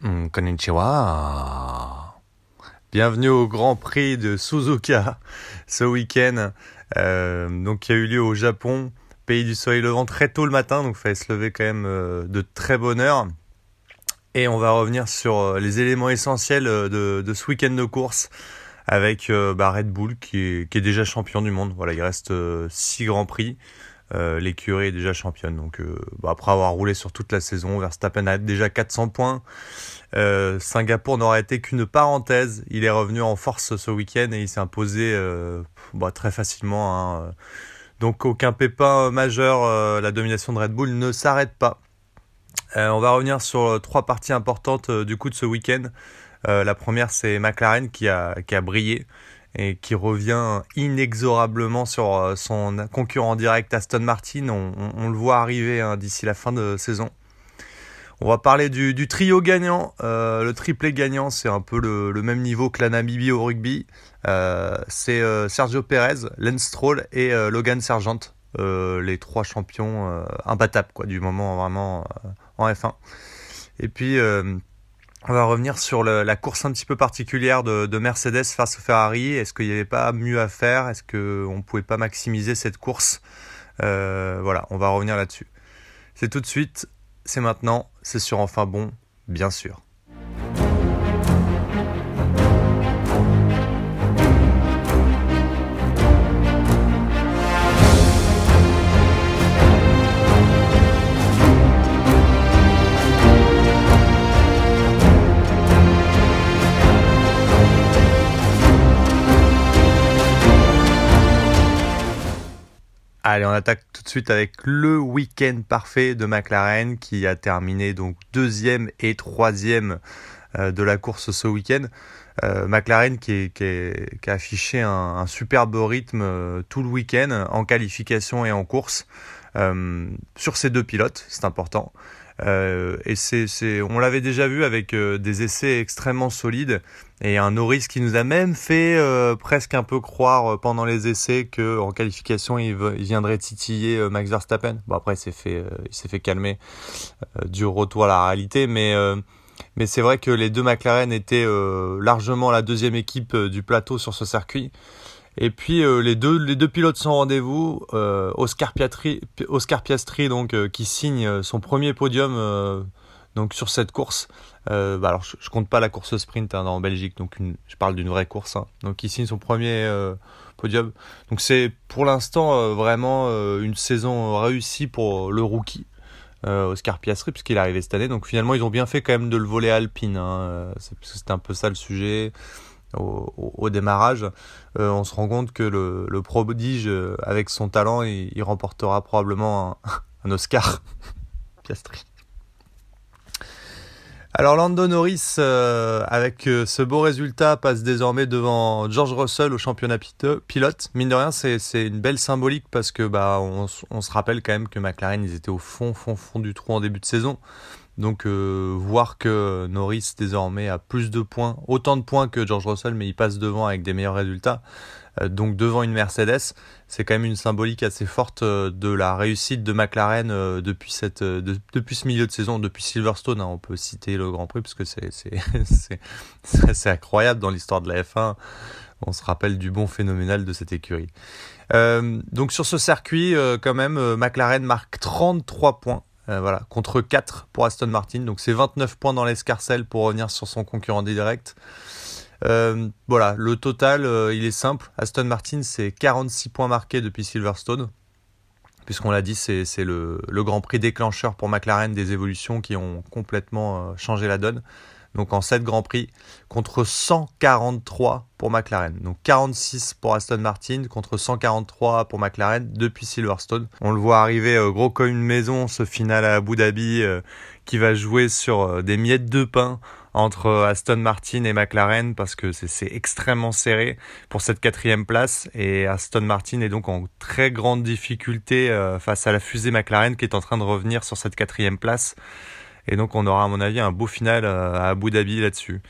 Hmm, konnichiwa. Bienvenue au Grand Prix de Suzuka ce week-end. Euh, il y a eu lieu au Japon, pays du soleil levant, très tôt le matin. Donc, il fallait se lever quand même euh, de très bonne heure. Et on va revenir sur euh, les éléments essentiels de, ce week-end de course avec bah, Red Bull qui est, qui est, déjà champion du monde. Voilà, il reste 6 Grands Prix. Euh, l'écurie est déjà championne. Donc, euh, bah, après avoir roulé sur toute la saison, Verstappen a déjà 400 points. Euh, Singapour n'aurait été qu'une parenthèse. Il est revenu en force ce week-end et il s'est imposé bah, très facilement. Hein. Donc, aucun pépin majeur. la domination de Red Bull ne s'arrête pas. on va revenir sur trois parties importantes du coup de ce week-end. la première, c'est McLaren qui a, qui a brillé et qui revient inexorablement sur euh, son concurrent direct Aston Martin. On, le voit arriver hein, d'ici la fin de saison. On va parler du, trio gagnant. Euh, le triplé gagnant, c'est un peu le, même niveau que la Namibie au rugby. Euh, c'est Sergio Perez, Lance Stroll et Logan Sargent, les trois champions imbattables quoi, du moment vraiment en F1. Et puis on va revenir sur la course un petit peu particulière de, Mercedes face au Ferrari. Est-ce qu'il n'y avait pas mieux à faire? Est-ce qu'on ne pouvait pas maximiser cette course? Euh, Voilà, on va revenir là-dessus. C'est tout de suite, c'est maintenant, c'est sur Enfin Bon, bien sûr. Allez, on attaque tout de suite avec le week-end parfait de McLaren qui a terminé donc deuxième et troisième euh, de la course ce week-end. Euh, McLaren qui, a affiché un, superbe rythme euh, tout le week-end en qualification et en course sur ces deux pilotes, c'est important. Euh, et c'est, on l'avait déjà vu avec euh, des essais extrêmement solides et un Norris qui nous a même fait euh, presque un peu croire pendant les essais que en qualification il, viendrait titiller Max Verstappen. Bon après il s'est fait, il s'est fait calmer du retour à la réalité, mais mais c'est vrai que les deux McLaren étaient largement la deuxième équipe du plateau sur ce circuit. Et puis euh, les deux les deux pilotes sont rendez-vous. Euh, Oscar Piastri, donc euh, qui signe son premier podium donc sur cette course. Bah, alors je, ne compte pas la course sprint hein, en Belgique donc je parle d'une vraie course. Hein. donc il signe son premier podium. Donc c'est pour l'instant vraiment une saison réussie pour le rookie. Oscar Piastri puisqu'il est arrivé cette année donc finalement ils ont bien fait quand même de le voler Alpine hein, c'est un peu ça le sujet au, démarrage, euh, on se rend compte que le, prodige, euh, avec son talent, il, remportera probablement un, Oscar. Piastri. Alors Lando Norris, euh, avec ce beau résultat, passe désormais devant George Russell au championnat pilote. Mine de rien, c'est une belle symbolique parce que bah on, on, se rappelle quand même que McLaren, ils étaient au fond, fond, fond du trou en début de saison. Donc euh, voir que Norris désormais a plus de points, autant de points que George Russell, mais il passe devant avec des meilleurs résultats, euh, donc devant une Mercedes, c'est quand même une symbolique assez forte euh, de la réussite de McLaren depuis, ce milieu de saison, depuis Silverstone. Hein. on peut citer le Grand Prix parce que c'est incroyable dans l'histoire de la F1. On se rappelle du bon phénoménal de cette écurie. donc sur ce circuit, quand même, McLaren marque 33 points euh, voilà, contre 4 pour Aston Martin. Donc c'est 29 points dans l'escarcelle pour revenir sur son concurrent direct. Euh, voilà, le total, euh, il est simple. Aston Martin, c'est 46 points marqués depuis Silverstone. Puisqu'on l'a dit, c'est le, le, grand prix déclencheur pour McLaren des évolutions qui ont complètement changé la donne donc en 7 Grands Prix, contre 143 pour McLaren. Donc 46 pour Aston Martin contre 143 pour McLaren depuis Silverstone. On le voit arriver euh, gros comme une maison, ce final à Abu Dhabi euh, qui va jouer sur euh, des miettes de pain entre Aston Martin et McLaren parce que c'est extrêmement serré pour cette quatrième place et Aston Martin est donc en très grande difficulté face à la fusée McLaren qui est en train de revenir sur cette quatrième place. Et donc on aura à mon avis un beau final euh, à Abu Dhabi là-dessus.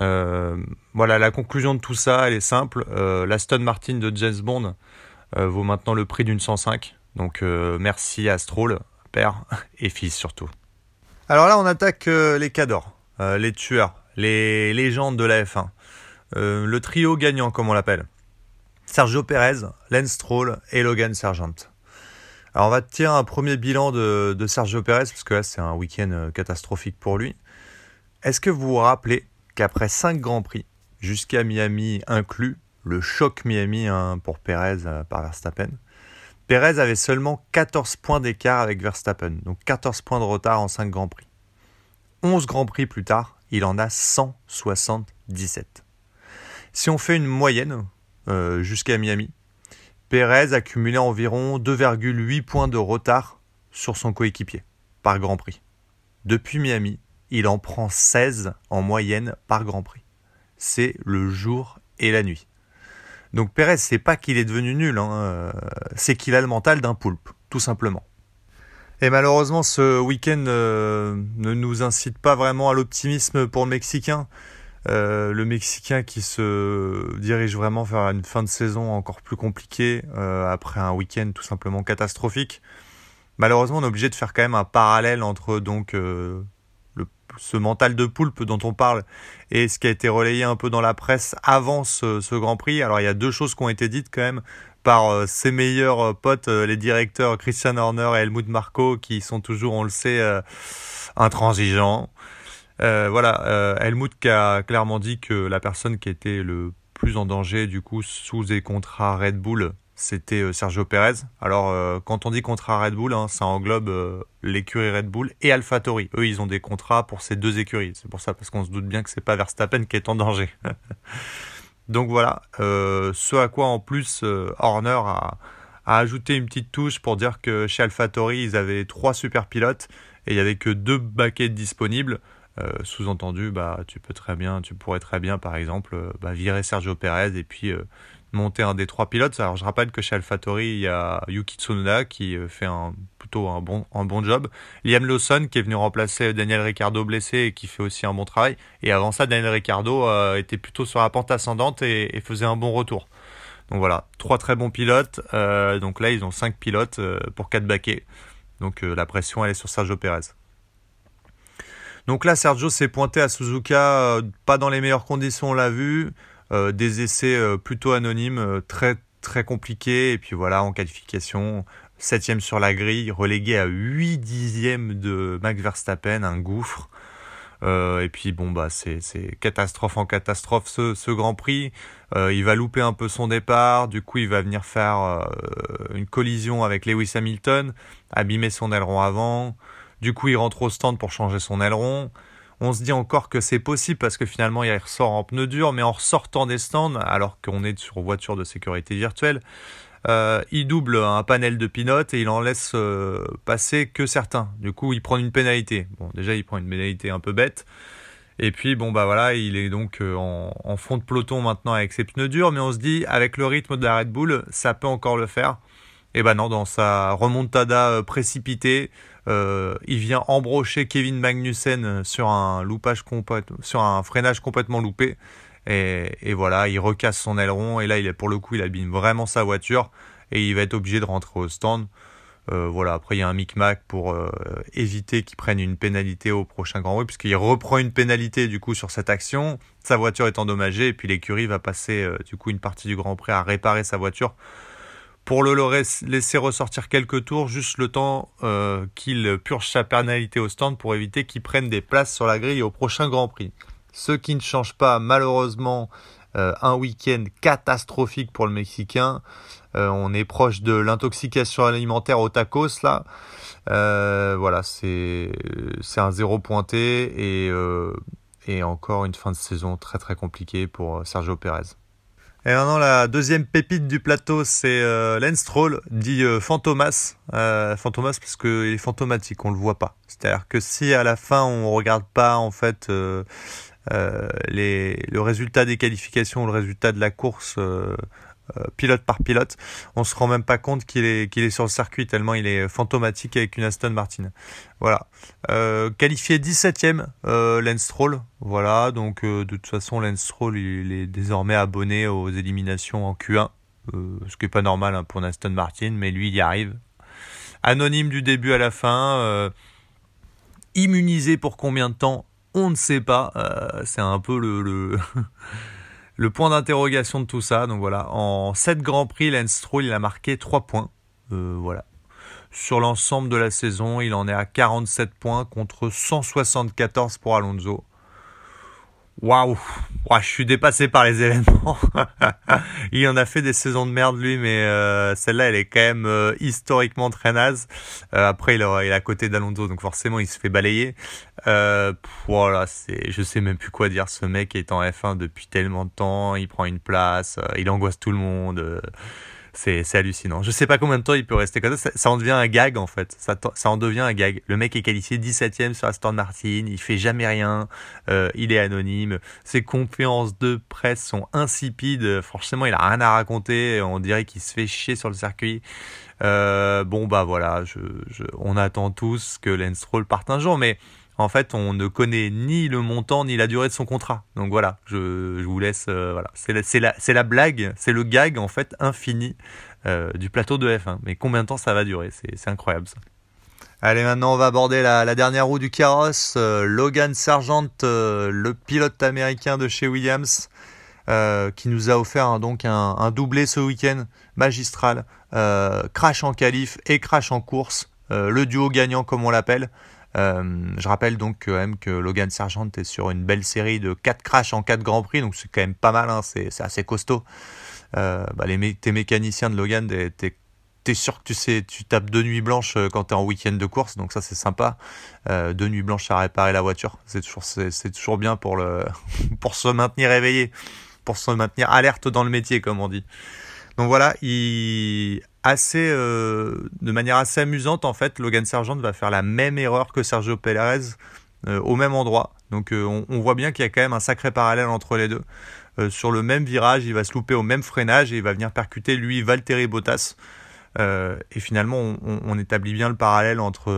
Euh, voilà, la conclusion de tout ça, elle est simple. Euh, L'Aston Martin de James Bond vaut maintenant le prix d'une 105. Donc merci à Stroll, père et fils surtout. Alors là, on attaque les cadors. les tueurs, les légendes de la F1. le trio gagnant, comme on l'appelle. Sergio Perez, Lance Stroll et Logan Sargent. Alors on va tirer un premier bilan de, Sergio Perez, parce que là c'est un week-end catastrophique pour lui. Est-ce que vous vous rappelez qu'après 5 Grands Prix, jusqu'à Miami inclus, le choc Miami hein, pour Perez euh, par Verstappen, Perez avait seulement 14 points d'écart avec Verstappen, donc 14 points de retard en 5 Grands Prix. 11 Grands Prix plus tard, il en a 177. Si on fait une moyenne euh, jusqu'à Miami, Perez accumulait environ 2,8 points de retard sur son coéquipier par Grand Prix. Depuis Miami, il en prend 16 en moyenne par Grand Prix. C'est le jour et la nuit. Donc Pérez, c'est pas qu'il est devenu nul, hein, euh, c'est qu'il a le mental d'un poulpe, tout simplement. Et malheureusement, ce week-end euh, ne nous incite pas vraiment à l'optimisme pour le Mexicain. Euh, le Mexicain qui se dirige vraiment vers une fin de saison encore plus compliquée après un week-end tout simplement catastrophique. Malheureusement, on est obligé de faire quand même un parallèle entre donc ce mental de poulpe dont on parle et ce qui a été relayé un peu dans la presse avant ce, Grand Prix. Alors il y a deux choses qui ont été dites quand même par euh, ses meilleurs euh, potes, euh, les directeurs Christian Horner et Helmut Marko, qui sont toujours, on le sait, intransigeants. Voilà, Helmut qui a clairement dit que la personne qui était le plus en danger du coup sous des contrats Red Bull c'était euh, Sergio Perez. Alors, euh, quand on dit contrat Red Bull, hein, ça englobe euh, l'écurie Red Bull et AlphaTauri. Eux, ils ont des contrats pour ces deux écuries. C'est pour ça, parce qu'on se doute bien que c'est pas Verstappen qui est en danger. Donc voilà, ce à quoi en plus Horner a, ajouté une petite touche pour dire que chez AlphaTauri, ils avaient trois super pilotes et il y avait que deux baquettes disponibles. Sous-entendu, bah, tu peux très bien, tu pourrais très bien, par exemple, bah, virer Sergio Perez et puis monter un des trois pilotes. Alors je rappelle que chez AlphaTauri, il y a Yuki Tsunoda qui euh, fait un, plutôt un bon, un bon job. Liam Lawson qui est venu remplacer Daniel Ricciardo blessé et qui fait aussi un bon travail. Et avant ça, Daniel Ricciardo euh, était plutôt sur la pente ascendante et, faisait un bon retour. Donc voilà, trois très bons pilotes. Euh, donc là, ils ont cinq pilotes pour quatre baquets. Donc la pression, elle est sur Sergio Perez. Donc là, Sergio s'est pointé à Suzuka, pas dans les meilleures conditions, on l'a vu. Euh, des essais euh, plutôt anonymes, euh, très très compliqués, et puis voilà, en qualification, septième sur la grille, relégué à 8 dixièmes de Max Verstappen, un gouffre. et puis bon bah c'est catastrophe en catastrophe ce Grand Prix. il va louper un peu son départ, du coup il va venir faire une collision avec Lewis Hamilton, abîmer son aileron avant. Du coup il rentre au stand pour changer son aileron. On se dit encore que c'est possible parce que finalement il ressort en pneu dur, mais en ressortant des stands, alors qu'on est sur voiture de sécurité virtuelle, euh, il double un panel de pinotes et il en laisse euh, passer que certains. Du coup, il prend une pénalité. Bon, déjà, il prend une pénalité un peu bête. Et puis, bon, bah voilà, il est donc euh, en, fond de peloton maintenant avec ses pneus durs, mais on se dit, avec le rythme de la Red Bull, ça peut encore le faire. Et ben non, dans sa remontada précipitée, euh, il vient embrocher Kevin Magnussen sur un loupage sur un freinage complètement loupé. Et, voilà, il recasse son aileron et là, il est pour le coup, il abîme vraiment sa voiture et il va être obligé de rentrer au stand. Euh, voilà, après il y a un micmac pour euh, éviter qu'il prenne une pénalité au prochain Grand Prix, puisqu'il reprend une pénalité du coup sur cette action. Sa voiture est endommagée et puis l'écurie va passer du coup une partie du Grand Prix à réparer sa voiture pour le laisser ressortir quelques tours, juste le temps euh, qu'il purge sa pénalité au stand pour éviter qu'il prenne des places sur la grille au prochain Grand Prix. Ce qui ne change pas malheureusement euh, un week-end catastrophique pour le Mexicain. Euh, on est proche de l'intoxication alimentaire au tacos là. voilà, c'est un zéro pointé et, et encore une fin de saison très très compliquée pour Sergio Pérez. Et maintenant, la deuxième pépite du plateau, c'est euh, Stroll, dit euh, Fantomas. Euh, Fantomas parce qu'il est fantomatique, on le voit pas. C'est-à-dire que si à la fin on regarde pas en fait euh, le résultat des qualifications, le résultat de la course pilote par pilote, on se rend même pas compte qu'il est, qu'il est sur le circuit tellement il est fantomatique avec une Aston Martin. Voilà. Euh, qualifié 17ème, euh, Lance Stroll. Voilà, donc euh, de toute façon Lance Stroll il est désormais abonné aux éliminations en Q1, ce qui est pas normal hein, pour une Aston Martin, mais lui il y arrive. Anonyme du début à la fin, immunisé pour combien de temps On ne sait pas. c'est un peu le, le, point d'interrogation de tout ça. Donc voilà, en 7 Grands Prix, Lance Stroll, il a marqué 3 points. voilà. Sur l'ensemble de la saison, il en est à 47 points contre 174 pour Alonso. Waouh, je suis dépassé par les événements. il en a fait des saisons de merde lui, mais euh, celle-là, elle est quand même euh, historiquement très naze. Euh, après, il, est à côté d'Alonso, donc forcément, il se fait balayer. voilà, c'est, je sais même plus quoi dire. Ce mec est en F1 depuis tellement de temps, il prend une place, il angoisse tout le monde. C'est, hallucinant. Je sais pas combien de temps il peut rester comme ça. Ça, en devient un gag en fait. Ça, ça en devient un gag. Le mec est qualifié 17ème sur Aston Martin. Il fait jamais rien. Euh, il est anonyme. Ses conférences de presse sont insipides. Forcément, il a rien à raconter. On dirait qu'il se fait chier sur le circuit. Euh, bon bah voilà. On attend tous que Lance Stroll parte un jour, mais en fait, on ne connaît ni le montant ni la durée de son contrat. Donc voilà, je, vous laisse. Euh, voilà, c'est la, la, blague, c'est le gag en fait infini euh, du plateau de F1. Mais combien de temps ça va durer? C'est incroyable ça. Allez, maintenant on va aborder la, dernière roue du carrosse. Euh, Logan Sargent, le pilote américain de chez Williams, qui nous a offert hein, donc un, un, doublé ce week-end magistral. crash en qualif et crash en course. le duo gagnant comme on l'appelle. Euh, je rappelle donc quand même que Logan Sargent est sur une belle série de 4 crashs en 4 Grands Prix, donc c'est quand même pas mal, hein, c'est assez costaud. Euh, bah, les tes mécaniciens de Logan, t'es es sûr que tu sais, tu tapes deux nuits blanches euh, quand tu es en week-end de course, donc ça c'est sympa. deux nuits blanches à réparer la voiture, c'est toujours, toujours bien pour, le, pour se maintenir éveillé, pour se maintenir alerte dans le métier, comme on dit. Donc voilà, il assez, euh, de manière assez amusante en fait, Logan Sargent va faire la même erreur que Sergio Pérez euh, au même endroit. Donc euh, on, voit bien qu'il y a quand même un sacré parallèle entre les deux. sur le même virage, il va se louper au même freinage et il va venir percuter lui Valtteri Bottas. et finalement, on, établit bien le parallèle entre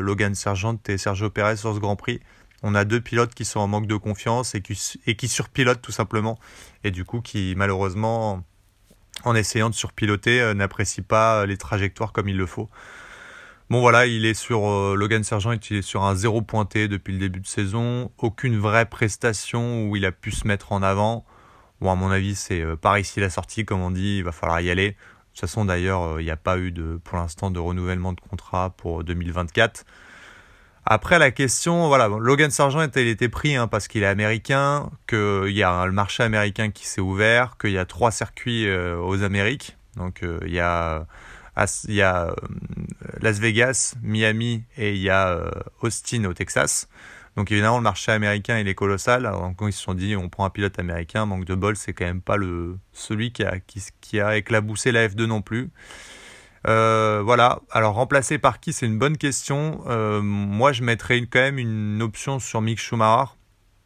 Logan Sargent et Sergio Pérez sur ce Grand Prix. On a deux pilotes qui sont en manque de confiance et qui, et qui surpilotent tout simplement. Et du coup, qui malheureusement en essayant de surpiloter, euh, n'apprécie pas les trajectoires comme il le faut. Bon voilà, il est sur euh, Logan Sergent, il est sur un zéro pointé depuis le début de saison, aucune vraie prestation où il a pu se mettre en avant. Bon à mon avis c'est euh, par ici la sortie comme on dit, il va falloir y aller. De toute façon d'ailleurs il n'y a pas eu de pour l'instant de renouvellement de contrat pour 2024. Après la question, voilà, Logan Sargent il était pris hein, parce qu'il est américain, qu'il y a le marché américain qui s'est ouvert, qu'il y a trois circuits euh, aux Amériques. Donc euh, il y a, euh, Las Vegas, Miami et il y a Austin au Texas. Donc évidemment le marché américain il est colossal. Alors quand ils se sont dit on prend un pilote américain, manque de bol, c'est quand même pas le celui qui a qui a éclaboussé la F2 non plus. Euh, voilà, alors remplacer par qui, c'est une bonne question. Euh, moi, je mettrais quand même une option sur Mick Schumacher,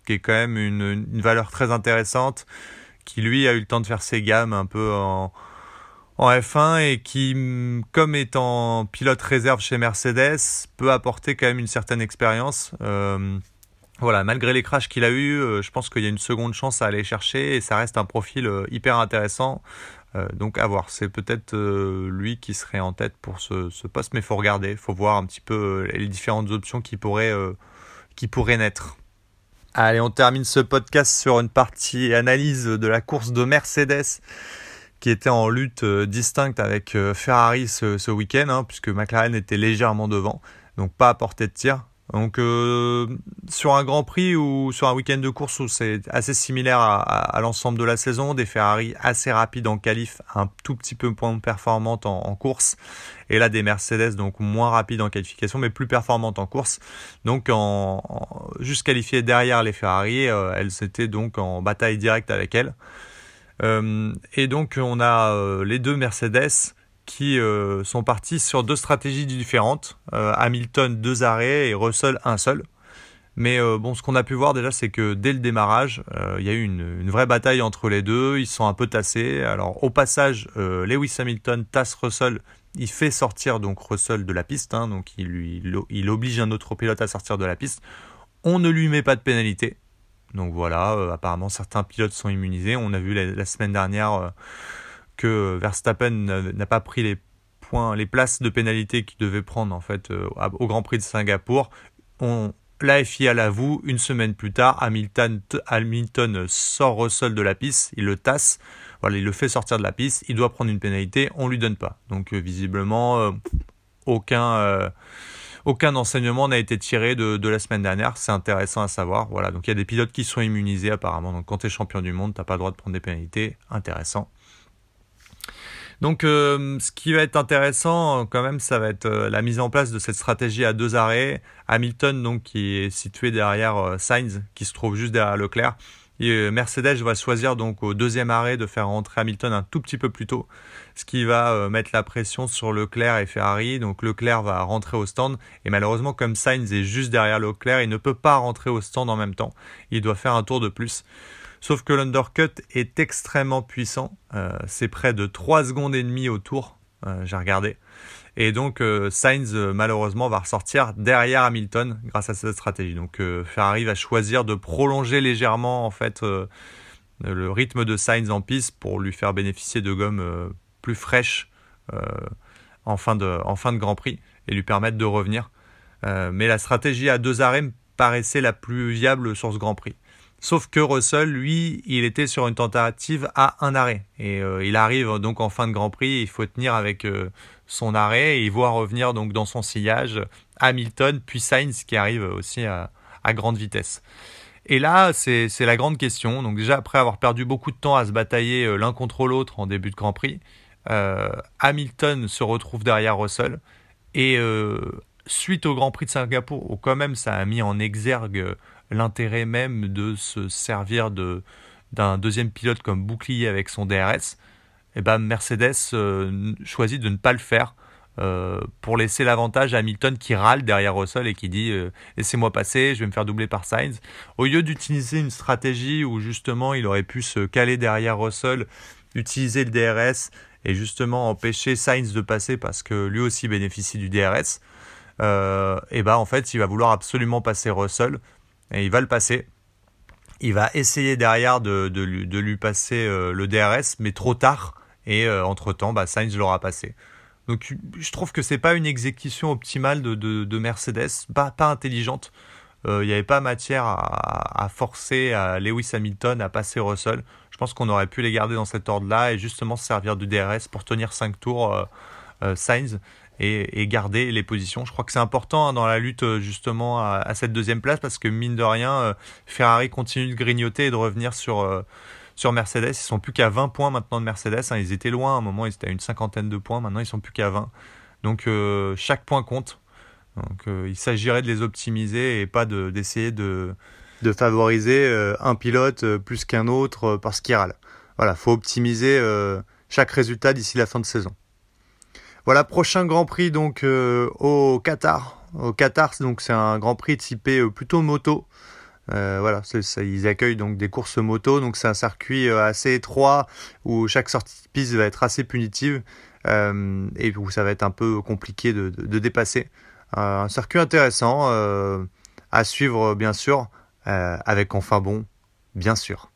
qui est quand même une, valeur très intéressante, qui lui a eu le temps de faire ses gammes un peu en, F1 et qui, comme étant pilote réserve chez Mercedes, peut apporter quand même une certaine expérience. Euh, voilà, malgré les crashs qu'il a eu, je pense qu'il y a une seconde chance à aller chercher et ça reste un profil hyper intéressant. Euh, donc à voir, c'est peut-être euh, lui qui serait en tête pour ce, poste, mais il faut regarder, il faut voir un petit peu euh, les différentes options qui pourraient, qui pourraient naître. Allez, on termine ce podcast sur une partie analyse de la course de Mercedes qui était en lutte distincte avec Ferrari ce, week-end, hein, puisque McLaren était légèrement devant, donc pas à portée de tir. Donc euh, sur un Grand Prix ou sur un week-end de course où c'est assez similaire à, l'ensemble de la saison, des Ferrari assez rapides en qualif, un tout petit peu moins performantes en, course, et là des Mercedes donc moins rapides en qualification mais plus performantes en course. Donc en, juste qualifiées derrière les Ferrari, euh, elles étaient donc en bataille directe avec elles. Euh, et donc on a les deux Mercedes qui euh, sont partis sur deux stratégies différentes. Euh, Hamilton deux arrêts et Russell un seul. Mais euh, bon, ce qu'on a pu voir déjà, c'est que dès le démarrage, il y a eu une, vraie bataille entre les deux. Ils sont un peu tassés. Alors au passage, Lewis Hamilton tasse Russell. Il fait sortir donc Russell de la piste, hein. donc il, lui, il, oblige un autre pilote à sortir de la piste. On ne lui met pas de pénalité. Donc voilà, apparemment certains pilotes sont immunisés. On a vu la semaine dernière que Verstappen n'a pas pris les points, les places de pénalité qu'il devait prendre en fait euh, au Grand Prix de Singapour. On, la FIA l'avoue, une semaine plus tard, Hamilton, Hamilton sort Russell de la piste, il le tasse, voilà, il le fait sortir de la piste, il doit prendre une pénalité, on lui donne pas. Donc euh, visiblement, euh, aucun, euh, aucun enseignement n'a été tiré de, la semaine dernière, c'est intéressant à savoir. Voilà, donc il y a des pilotes qui sont immunisés apparemment, donc quand tu es champion du monde, tu n'as pas le droit de prendre des pénalités, intéressant. Donc, euh, ce qui va être intéressant, quand même, ça va être euh, la mise en place de cette stratégie à deux arrêts. Hamilton, donc, qui est situé derrière euh, Sainz, qui se trouve juste derrière Leclerc. Et Mercedes va choisir donc au deuxième arrêt de faire rentrer Hamilton un tout petit peu plus tôt, ce qui va mettre la pression sur Leclerc et Ferrari. Donc Leclerc va rentrer au stand et malheureusement comme Sainz est juste derrière Leclerc, il ne peut pas rentrer au stand en même temps. Il doit faire un tour de plus. Sauf que l'undercut est extrêmement puissant. Euh, c'est près de 3 secondes et demie au tour, euh, j'ai regardé. Et donc euh, Sainz malheureusement va ressortir derrière Hamilton grâce à cette stratégie. Donc Ferrari va choisir de prolonger légèrement en fait le rythme de Sainz en piste pour lui faire bénéficier de gommes plus fraîches en, fin de, en fin de Grand Prix et lui permettre de revenir. mais la stratégie à deux arrêts me paraissait la plus viable sur ce Grand Prix. Sauf que Russell, lui, il était sur une tentative à un arrêt. Et euh, il arrive donc en fin de Grand Prix, il faut tenir avec euh, son arrêt et il voit revenir donc dans son sillage Hamilton puis Sainz qui arrive aussi à, grande vitesse. Et là, c'est la grande question. Donc déjà, après avoir perdu beaucoup de temps à se batailler euh, l'un contre l'autre en début de Grand Prix, Hamilton se retrouve derrière Russell. Et suite au Grand Prix de Singapour, où quand même ça a mis en exergue l'intérêt même de se servir de, d'un deuxième pilote comme bouclier avec son DRS, eh ben Mercedes euh, choisit de ne pas le faire euh, pour laisser l'avantage à Hamilton qui râle derrière Russell et qui dit euh, laissez-moi passer, je vais me faire doubler par Sainz. Au lieu d'utiliser une stratégie où justement il aurait pu se caler derrière Russell, utiliser le DRS et justement empêcher Sainz de passer parce que lui aussi bénéficie du DRS, et ben en fait il va vouloir absolument passer Russell et il va le passer. Il va essayer derrière de, lui, passer euh, le DRS, mais trop tard. Et euh, entre-temps, bah, Sainz l'aura passé. Donc je trouve que c'est pas une exécution optimale de, Mercedes, pas, intelligente. Euh, il n'y avait pas matière à, forcer Lewis Hamilton à passer Russell. Je pense qu'on aurait pu les garder dans cet ordre-là et justement se servir du DRS pour tenir 5 tours Sainz et, garder les positions. Je crois que c'est important hein, dans la lutte euh, justement à, cette deuxième place parce que mine de rien, euh, Ferrari continue de grignoter et de revenir sur, euh, sur Mercedes. Ils sont plus qu'à 20 points maintenant de Mercedes. Hein. Ils étaient loin à un moment, ils étaient à une cinquantaine de points. Maintenant, ils sont plus qu'à 20. Donc chaque point compte. Donc il s'agirait de les optimiser et pas d'essayer de, de, favoriser un pilote plus qu'un autre parce qu'il râle. Voilà, faut optimiser chaque résultat d'ici la fin de saison. Voilà, prochain Grand Prix donc euh, au Qatar. Au Qatar, donc c'est un Grand Prix typé euh, plutôt moto. Euh, voilà, ils accueillent donc des courses moto, donc c'est un circuit assez étroit où chaque sortie de piste va être assez punitive et où ça va être un peu compliqué de, de dépasser. un circuit intéressant à suivre bien sûr, avec enfin bon, bien sûr.